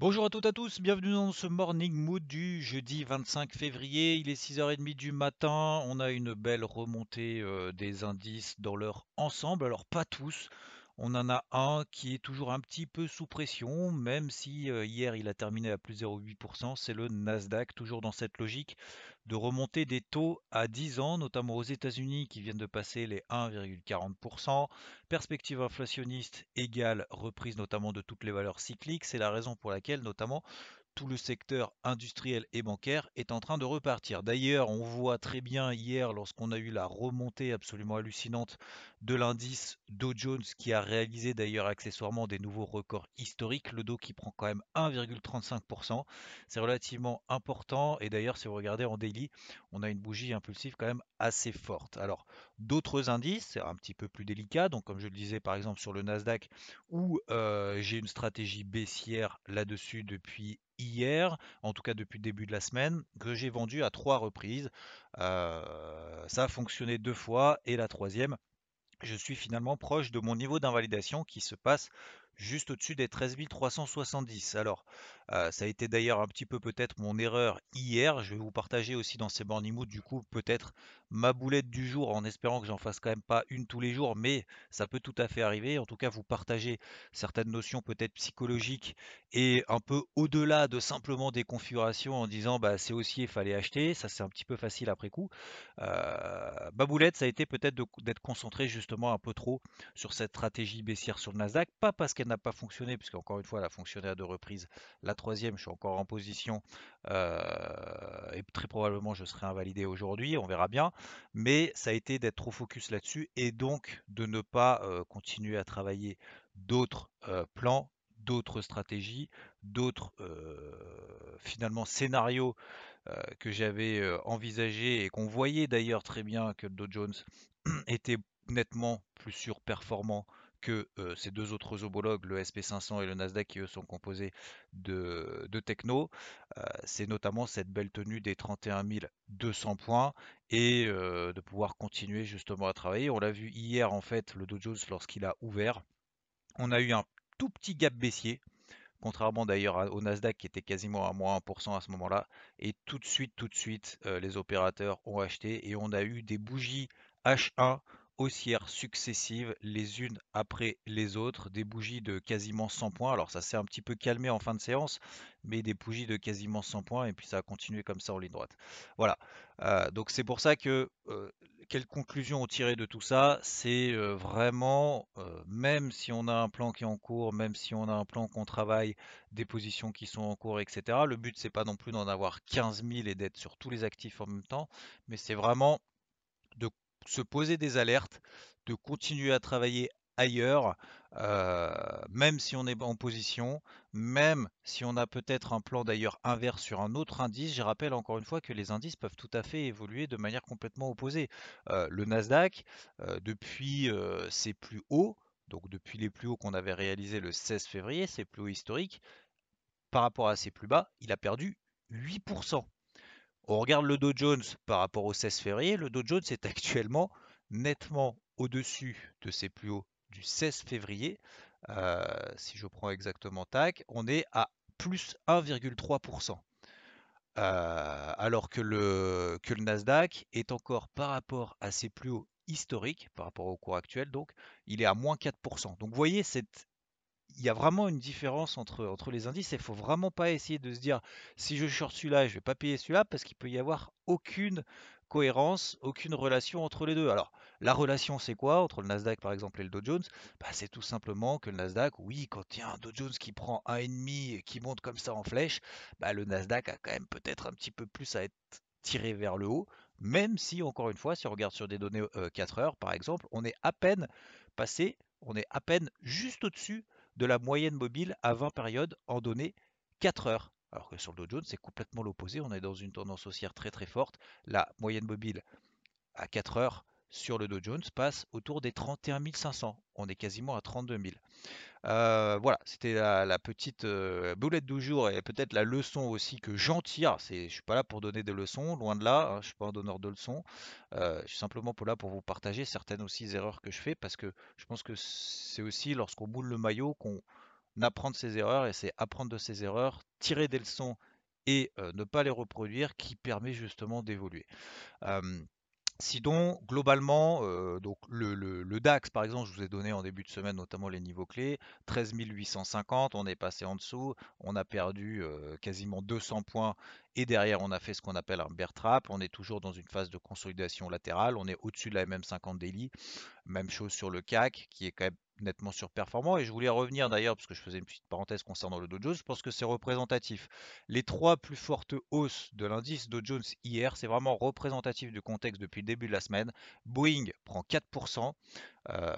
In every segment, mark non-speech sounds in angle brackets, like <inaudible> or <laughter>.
Bonjour à toutes et à tous, bienvenue dans ce Morning Mood du jeudi 25 février. Il est 6h30 du matin. On a une belle remontée euh, des indices dans leur ensemble. Alors pas tous. On en a un qui est toujours un petit peu sous pression, même si hier il a terminé à plus 0,8%, c'est le Nasdaq, toujours dans cette logique de remonter des taux à 10 ans, notamment aux États-Unis qui viennent de passer les 1,40%. Perspective inflationniste égale reprise notamment de toutes les valeurs cycliques. C'est la raison pour laquelle notamment tout le secteur industriel et bancaire est en train de repartir. D'ailleurs, on voit très bien hier, lorsqu'on a eu la remontée absolument hallucinante de l'indice Dow Jones, qui a réalisé d'ailleurs accessoirement des nouveaux records historiques, le Dow qui prend quand même 1,35%. C'est relativement important. Et d'ailleurs, si vous regardez en daily, on a une bougie impulsive quand même assez forte. Alors, d'autres indices, c'est un petit peu plus délicat. Donc, comme je le disais, par exemple, sur le Nasdaq, où euh, j'ai une stratégie baissière là-dessus depuis hier, en tout cas depuis le début de la semaine, que j'ai vendu à trois reprises. Euh, ça a fonctionné deux fois et la troisième, je suis finalement proche de mon niveau d'invalidation qui se passe juste au-dessus des 13 370. Alors, ça a été d'ailleurs un petit peu peut-être mon erreur hier. Je vais vous partager aussi dans ces morning mood du coup peut-être ma boulette du jour en espérant que j'en fasse quand même pas une tous les jours, mais ça peut tout à fait arriver. En tout cas, vous partagez certaines notions peut-être psychologiques et un peu au-delà de simplement des configurations en disant bah c'est aussi il fallait acheter. Ça c'est un petit peu facile après coup. Ma boulette, ça a été peut-être d'être concentré justement un peu trop sur cette stratégie baissière sur le Nasdaq, pas parce qu'elle n'a pas fonctionné, puisque encore une fois elle a fonctionné à deux reprises. La troisième, je suis encore en position euh, et très probablement je serai invalidé aujourd'hui, on verra bien. Mais ça a été d'être trop focus là-dessus et donc de ne pas euh, continuer à travailler d'autres euh, plans, d'autres stratégies, d'autres finalement scénarios que j'avais envisagés et qu'on voyait d'ailleurs très bien que Dow Jones <clears throat> était nettement plus surperformant que ces deux autres homologues, le SP500 et le Nasdaq, qui eux sont composés de, techno. c'est notamment cette belle tenue des 31 200 points et de pouvoir continuer justement à travailler. On l'a vu hier en fait, le Dow Jones lorsqu'il a ouvert, on a eu un tout petit gap baissier. Contrairement d'ailleurs au Nasdaq qui était quasiment à moins 1% à ce moment-là. Et tout de suite, tout de suite, les opérateurs ont acheté et on a eu des bougies H1 haussières successives les unes après les autres, des bougies de quasiment 100 points. Alors ça s'est un petit peu calmé en fin de séance, mais des bougies de quasiment 100 points et puis ça a continué comme ça en ligne droite. Voilà, euh, donc c'est pour ça que euh, quelle conclusion on tirait de tout ça? C'est euh, vraiment, même si on a un plan qui est en cours, même si on a un plan qu'on travaille, des positions qui sont en cours, etc. Le but c'est pas non plus d'en avoir 15 000 et d'être sur tous les actifs en même temps, mais c'est vraiment se poser des alertes, de continuer à travailler ailleurs, euh, même si on est en position, même si on a peut-être un plan d'ailleurs inverse sur un autre indice. Je rappelle encore une fois que les indices peuvent tout à fait évoluer de manière complètement opposée. Euh, le Nasdaq, euh, depuis ses plus hauts, donc depuis les plus hauts qu'on avait réalisés le 16 février, ses plus hauts historiques, par rapport à ses plus bas, il a perdu 8%. On regarde le Dow Jones par rapport au 16 février. Le Dow Jones est <laughs> actuellement nettement au-dessus de ses plus hauts du 16 février. Euh, si je prends exactement TAC, on est à plus 1,3%. Euh, alors que le, que Nasdaq est encore par rapport à ses plus hauts historiques, par rapport au cours actuel, donc il est à moins 4%. Donc vous voyez cette il y a vraiment une différence entre, entre les indices. Il faut vraiment pas essayer de se dire si je short celui-là, je vais pas payer celui-là parce qu'il peut y avoir aucune cohérence, aucune relation entre les deux. Alors, la relation, c'est quoi entre le Nasdaq par exemple et le Dow Jones? Bah, C'est tout simplement que le Nasdaq, oui, quand il y a un Dow Jones qui prend 1,5 et qui monte comme ça en flèche, bah, le Nasdaq a quand même peut-être un petit peu plus à être tiré vers le haut, même si, encore une fois, si on regarde sur des données 4 euh, heures par exemple, on est à peine passé on est à peine juste au-dessus de la moyenne mobile à 20 périodes en données 4 heures. Alors que sur le Dow Jones, c'est complètement l'opposé. On est dans une tendance haussière très très forte. La moyenne mobile à 4 heures sur le Dow Jones passe autour des 31 500. On est quasiment à 32 000. Euh, voilà, c'était la, petite euh, boulette du jour et peut-être la leçon aussi que j'en tire. Je suis pas là pour donner des leçons, loin de là. Hein, je suis pas un donneur de leçons. Euh, je suis simplement pour là pour vous partager certaines aussi erreurs que je fais parce que je pense que c'est aussi lorsqu'on boule le maillot qu'on apprend de ses erreurs et c'est apprendre de ses erreurs, tirer des leçons et ne pas les reproduire qui permet justement d'évoluer. Sinon, globalement, euh, donc le, DAX, par exemple, je vous ai donné en début de semaine notamment les niveaux clés, 13 850, on est passé en dessous, on a perdu euh, quasiment 200 points et derrière on a fait ce qu'on appelle un bear trap, on est toujours dans une phase de consolidation latérale, on est au-dessus de la MM50 daily, même chose sur le CAC qui est quand même nettement surperformant. Et je voulais revenir d'ailleurs, parce que je faisais une petite parenthèse concernant le Dow Jones, je pense que c'est représentatif. Les trois plus fortes hausses de l'indice Dow Jones hier, c'est vraiment représentatif du contexte depuis le début de la semaine. Boeing prend 4%. Euh,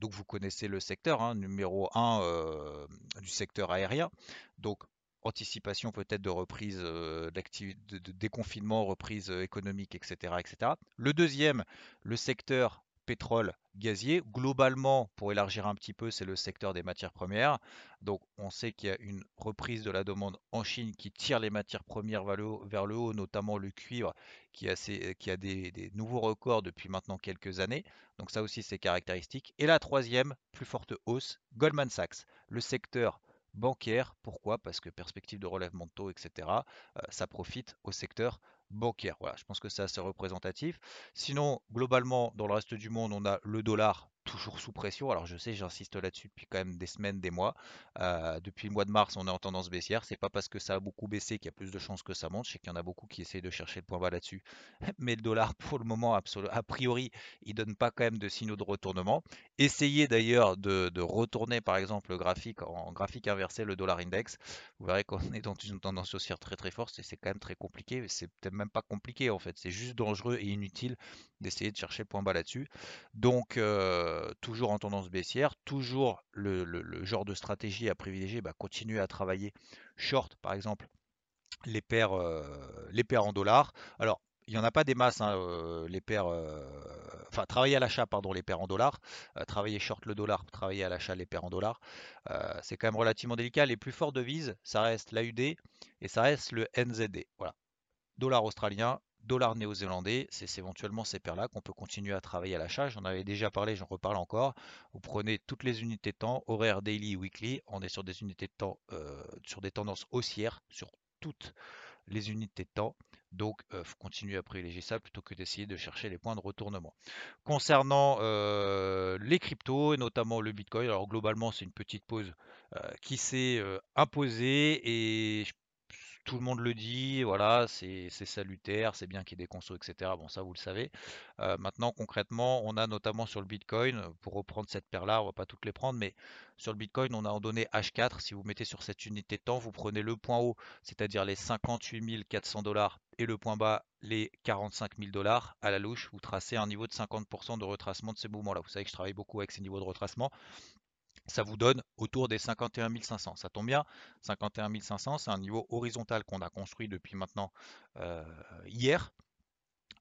donc vous connaissez le secteur, hein, numéro 1 euh, du secteur aérien. Donc anticipation peut-être de reprise euh, de, déconfinement, reprise économique, etc., etc. Le deuxième, le secteur pétrole gazier. Globalement, pour élargir un petit peu, c'est le secteur des matières premières. Donc on sait qu'il y a une reprise de la demande en Chine qui tire les matières premières vers le haut, notamment le cuivre qui a, qui a des, des, nouveaux records depuis maintenant quelques années. Donc ça aussi c'est caractéristique. Et la troisième, plus forte hausse, Goldman Sachs. Le secteur bancaire. Pourquoi? Parce que perspective de relèvement de taux, etc., euh, ça profite au secteur bancaire. Voilà, je pense que c'est assez représentatif. Sinon, globalement, dans le reste du monde, on a le dollar toujours sous pression. Alors je sais, j'insiste là-dessus depuis quand même des semaines, des mois. Euh, depuis le mois de mars, on est en tendance baissière. C'est pas parce que ça a beaucoup baissé qu'il y a plus de chances que ça monte. Je sais qu'il y en a beaucoup qui essayent de chercher le point bas là-dessus. <laughs> Mais le dollar, pour le moment, a priori, il donne pas quand même de signaux de retournement. Essayez d'ailleurs de, retourner par exemple le graphique en graphique inversé, le dollar index. Vous verrez qu'on <laughs> est dans une tendance haussière très très forte et c'est quand même très compliqué. C'est peut-être même pas compliqué en fait. C'est juste dangereux et inutile d'essayer de chercher le point bas là-dessus. Donc euh, toujours en tendance baissière, toujours le, genre de stratégie à privilégier, bah, continuer à travailler short par exemple les paires, euh, les paires en dollars. Alors il n'y en a pas des masses, hein, euh, les paires, enfin travailler à l'achat, pardon, les paires en dollars, travailler short le dollar, travailler à l'achat les paires en dollars, c'est quand même relativement délicat. Les plus fortes devises, ça reste l'AUD et ça reste le NZD. Voilà, dollar australien, dollar néo-zélandais, c'est éventuellement ces paires-là qu'on peut continuer à travailler à l'achat. J'en avais déjà parlé, j'en reparle encore. Vous prenez toutes les unités de temps, horaire, daily, weekly. On est sur des unités de temps, euh, sur des tendances haussières sur toutes les unités de temps. Donc, il euh, faut continuer à privilégier ça plutôt que d'essayer de chercher les points de retournement. Concernant euh, les cryptos et notamment le Bitcoin, alors globalement, c'est une petite pause qui s'est imposée et je tout le monde le dit, voilà, c'est salutaire, c'est bien qu'il y ait etc. Bon, ça, vous le savez. Euh, maintenant, concrètement, on a notamment sur le Bitcoin, pour reprendre cette paire-là, on va pas toutes les prendre, mais sur le Bitcoin, on a en donné H4. Si vous mettez sur cette unité de temps, vous prenez le point haut, c'est-à-dire les 58 400 dollars, et le point bas, les 45 000 dollars. À la louche, vous tracez un niveau de 50% de retracement de ces mouvements-là. Vous savez que je travaille beaucoup avec ces niveaux de retracement ça vous donne autour des 51 500. Ça tombe bien, 51 500, c'est un niveau horizontal qu'on a construit depuis maintenant euh, hier.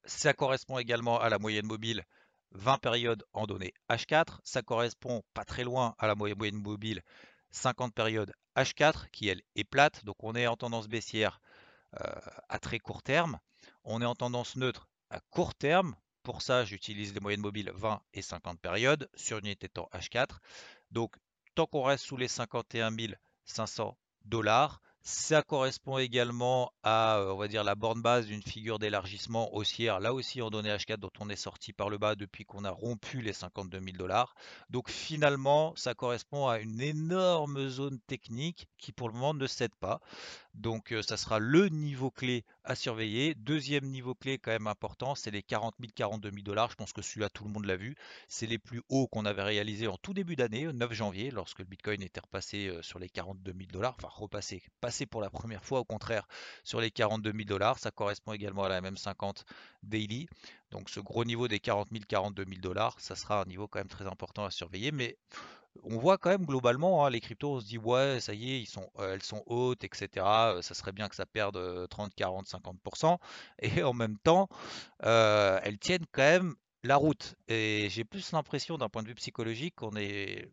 Ça correspond également à la moyenne mobile 20 périodes en données H4. Ça correspond pas très loin à la moyenne mobile 50 périodes H4 qui elle est plate. Donc on est en tendance baissière euh, à très court terme. On est en tendance neutre à court terme. Pour ça, j'utilise les moyennes mobiles 20 et 50 périodes sur une unité de temps H4. Donc, tant qu'on reste sous les 51 500 dollars, ça correspond également à, euh, on la borne base d'une figure d'élargissement haussière, là aussi en données H4 dont on est sorti par le bas depuis qu'on a rompu les 52 000 dollars. Donc finalement, ça correspond à une énorme zone technique qui pour le moment ne cède pas. Donc ça sera le niveau clé à surveiller. Deuxième niveau clé quand même important, c'est les 40 000, 42 000 dollars. Je pense que celui-là, tout le monde l'a vu. C'est les plus hauts qu'on avait réalisés en tout début d'année, 9 janvier, lorsque le Bitcoin était repassé sur les 42 000 dollars. Enfin, repassé, passé pour la première fois, au contraire, sur les 42 000 dollars. Ça correspond également à la même 50 daily. Donc ce gros niveau des 40 000, 42 000 dollars, ça sera un niveau quand même très important à surveiller. Mais on voit quand même globalement, hein, les cryptos, on se dit ouais, ça y est, sont, euh, elles sont hautes, etc. Euh, ça serait bien que ça perde 30, 40, 50%. Et en même temps, euh, elles tiennent quand même la route. Et j'ai plus l'impression, d'un point de vue psychologique, qu'on est,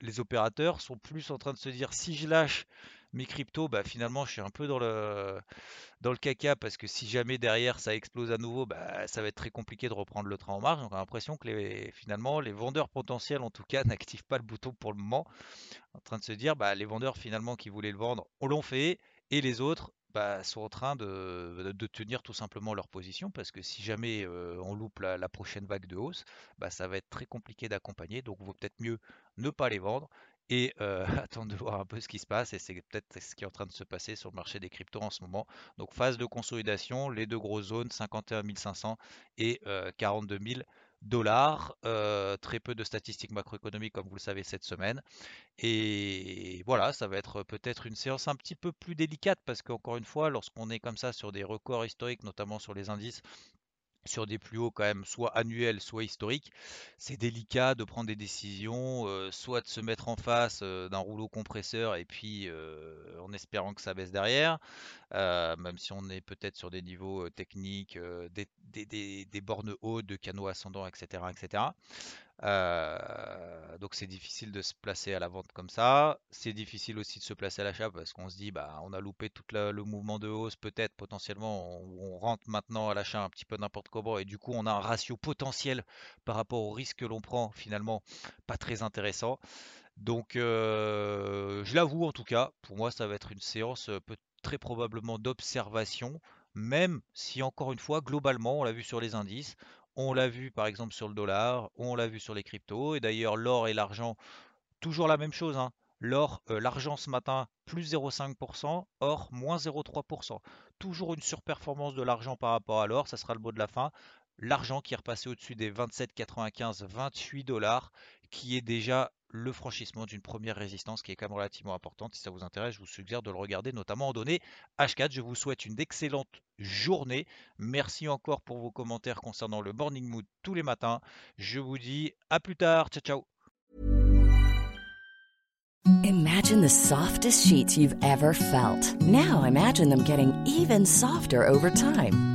les opérateurs sont plus en train de se dire si je lâche mes cryptos, bah finalement, je suis un peu dans le dans le caca parce que si jamais derrière ça explose à nouveau, bah, ça va être très compliqué de reprendre le train en marche. Donc on a l'impression que les, finalement les vendeurs potentiels en tout cas <laughs> n'activent pas le bouton pour le moment, en train de se dire bah, les vendeurs finalement qui voulaient le vendre, on l'ont fait et les autres sont en train de, tenir tout simplement leur position parce que si jamais euh, on loupe la, prochaine vague de hausse, ça va être très compliqué d'accompagner. Donc il vaut peut-être mieux ne pas les vendre et euh, <laughs> attendre de voir un peu ce qui se passe. Et c'est peut-être ce qui est en train de se passer sur le marché des cryptos en ce moment. Donc phase de consolidation, les deux grosses zones, 51 500 et 42 000 dollars. Euh, très peu de statistiques macroéconomiques, comme vous le savez, cette semaine. Et voilà, ça va être peut-être une séance un petit peu plus délicate parce qu'encore une fois, lorsqu'on est comme ça sur des records historiques, notamment sur les indices, sur des plus hauts quand même, soit annuels, soit historiques, c'est délicat de prendre des décisions, euh, soit de se mettre en face euh, d'un rouleau compresseur et puis euh, en espérant que ça baisse derrière, même si on est peut-être sur des niveaux techniques, des, bornes hautes de canaux ascendants, etc. etc. Euh, donc c'est difficile de se placer à la vente comme ça. C'est difficile aussi de se placer à l'achat parce qu'on se dit bah on a loupé tout le mouvement de hausse peut-être potentiellement on, rentre maintenant à l'achat un petit peu n'importe comment et du coup on a un ratio potentiel par rapport au risque que l'on prend finalement pas très intéressant. Donc euh, je l'avoue en tout cas, pour moi ça va être une séance euh, très probablement d'observation même si encore une fois, globalement, on l'a vu sur les indices, on l'a vu par exemple sur le dollar, on l'a vu sur les cryptos. Et d'ailleurs, l'or et l'argent, toujours la même chose. Hein. L'or, euh, l'argent ce matin, plus 0,5%, or, moins 0,3%. Toujours une surperformance de l'argent par rapport à l'or, ça sera le mot de la fin. L'argent qui est repassé au-dessus des 27,95, 28 dollars, qui est déjà le franchissement d'une première résistance qui est quand même relativement importante. Si ça vous intéresse, je vous suggère de le regarder, notamment en données H4. Je vous souhaite une excellente journée. Merci encore pour vos commentaires concernant le Morning Mood tous les matins. Je vous dis à plus tard. Ciao, ciao. Imagine the softest sheets you've ever felt. Now imagine them getting even softer over time.